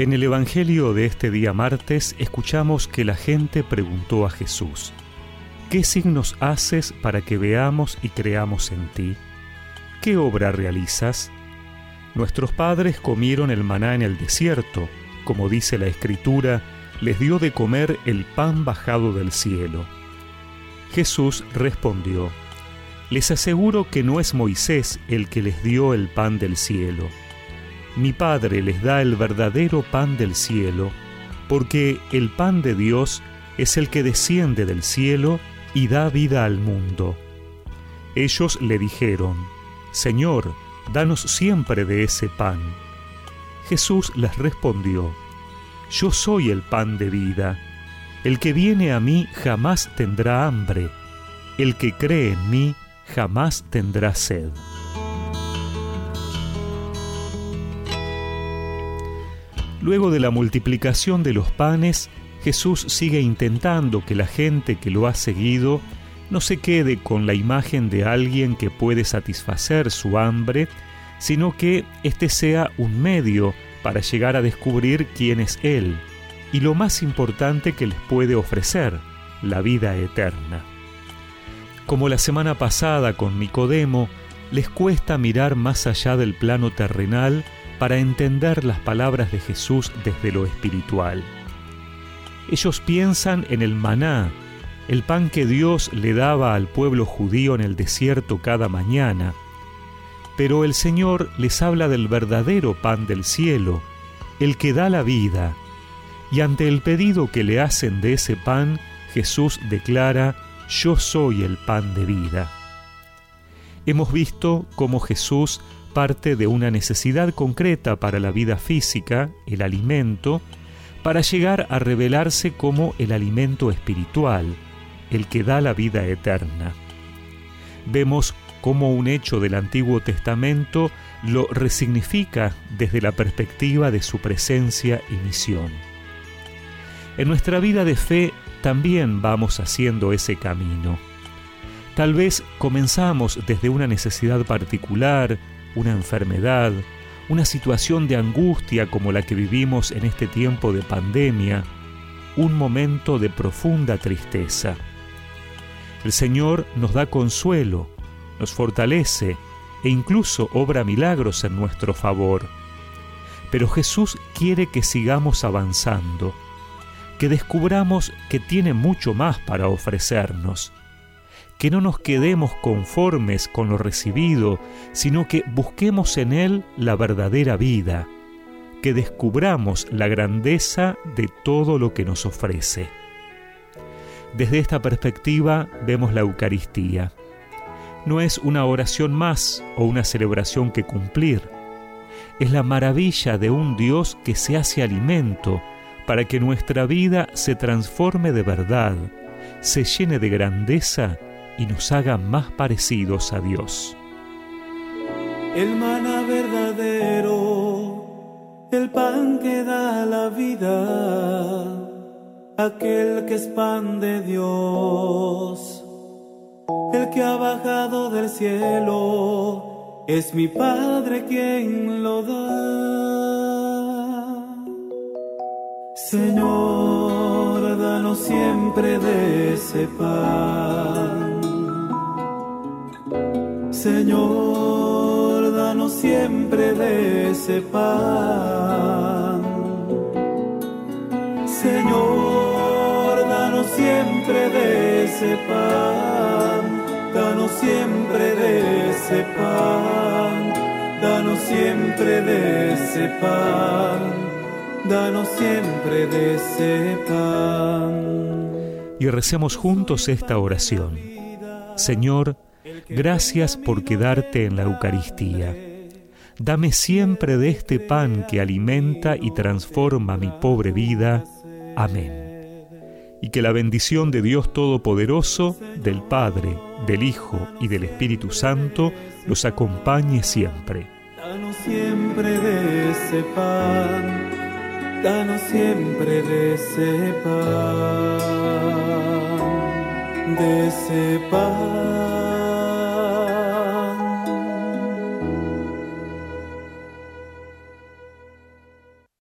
En el Evangelio de este día martes escuchamos que la gente preguntó a Jesús, ¿qué signos haces para que veamos y creamos en ti? ¿Qué obra realizas? Nuestros padres comieron el maná en el desierto, como dice la Escritura, les dio de comer el pan bajado del cielo. Jesús respondió, Les aseguro que no es Moisés el que les dio el pan del cielo mi Padre les da el verdadero pan del cielo, porque el pan de Dios es el que desciende del cielo y da vida al mundo. Ellos le dijeron, Señor, danos siempre de ese pan. Jesús les respondió, Yo soy el pan de vida. El que viene a mí jamás tendrá hambre. El que cree en mí jamás tendrá sed. Luego de la multiplicación de los panes, Jesús sigue intentando que la gente que lo ha seguido no se quede con la imagen de alguien que puede satisfacer su hambre, sino que éste sea un medio para llegar a descubrir quién es Él y lo más importante que les puede ofrecer, la vida eterna. Como la semana pasada con Nicodemo, les cuesta mirar más allá del plano terrenal para entender las palabras de Jesús desde lo espiritual. Ellos piensan en el maná, el pan que Dios le daba al pueblo judío en el desierto cada mañana, pero el Señor les habla del verdadero pan del cielo, el que da la vida, y ante el pedido que le hacen de ese pan, Jesús declara, Yo soy el pan de vida. Hemos visto cómo Jesús parte de una necesidad concreta para la vida física, el alimento, para llegar a revelarse como el alimento espiritual, el que da la vida eterna. Vemos cómo un hecho del Antiguo Testamento lo resignifica desde la perspectiva de su presencia y misión. En nuestra vida de fe también vamos haciendo ese camino. Tal vez comenzamos desde una necesidad particular, una enfermedad, una situación de angustia como la que vivimos en este tiempo de pandemia, un momento de profunda tristeza. El Señor nos da consuelo, nos fortalece e incluso obra milagros en nuestro favor. Pero Jesús quiere que sigamos avanzando, que descubramos que tiene mucho más para ofrecernos que no nos quedemos conformes con lo recibido, sino que busquemos en Él la verdadera vida, que descubramos la grandeza de todo lo que nos ofrece. Desde esta perspectiva vemos la Eucaristía. No es una oración más o una celebración que cumplir. Es la maravilla de un Dios que se hace alimento para que nuestra vida se transforme de verdad, se llene de grandeza y nos haga más parecidos a Dios. El maná verdadero, el pan que da la vida, aquel que es pan de Dios, el que ha bajado del cielo, es mi Padre quien lo da. Señor, danos siempre de ese pan Señor, danos siempre de ese pan. Señor, danos siempre de ese pan. Danos siempre de ese pan. Danos siempre de ese pan. Danos siempre de ese pan. Y recemos juntos esta oración. Señor, Gracias por quedarte en la Eucaristía. Dame siempre de este pan que alimenta y transforma mi pobre vida. Amén. Y que la bendición de Dios Todopoderoso, del Padre, del Hijo y del Espíritu Santo los acompañe siempre. Danos siempre de ese pan, danos siempre de ese pan, de ese pan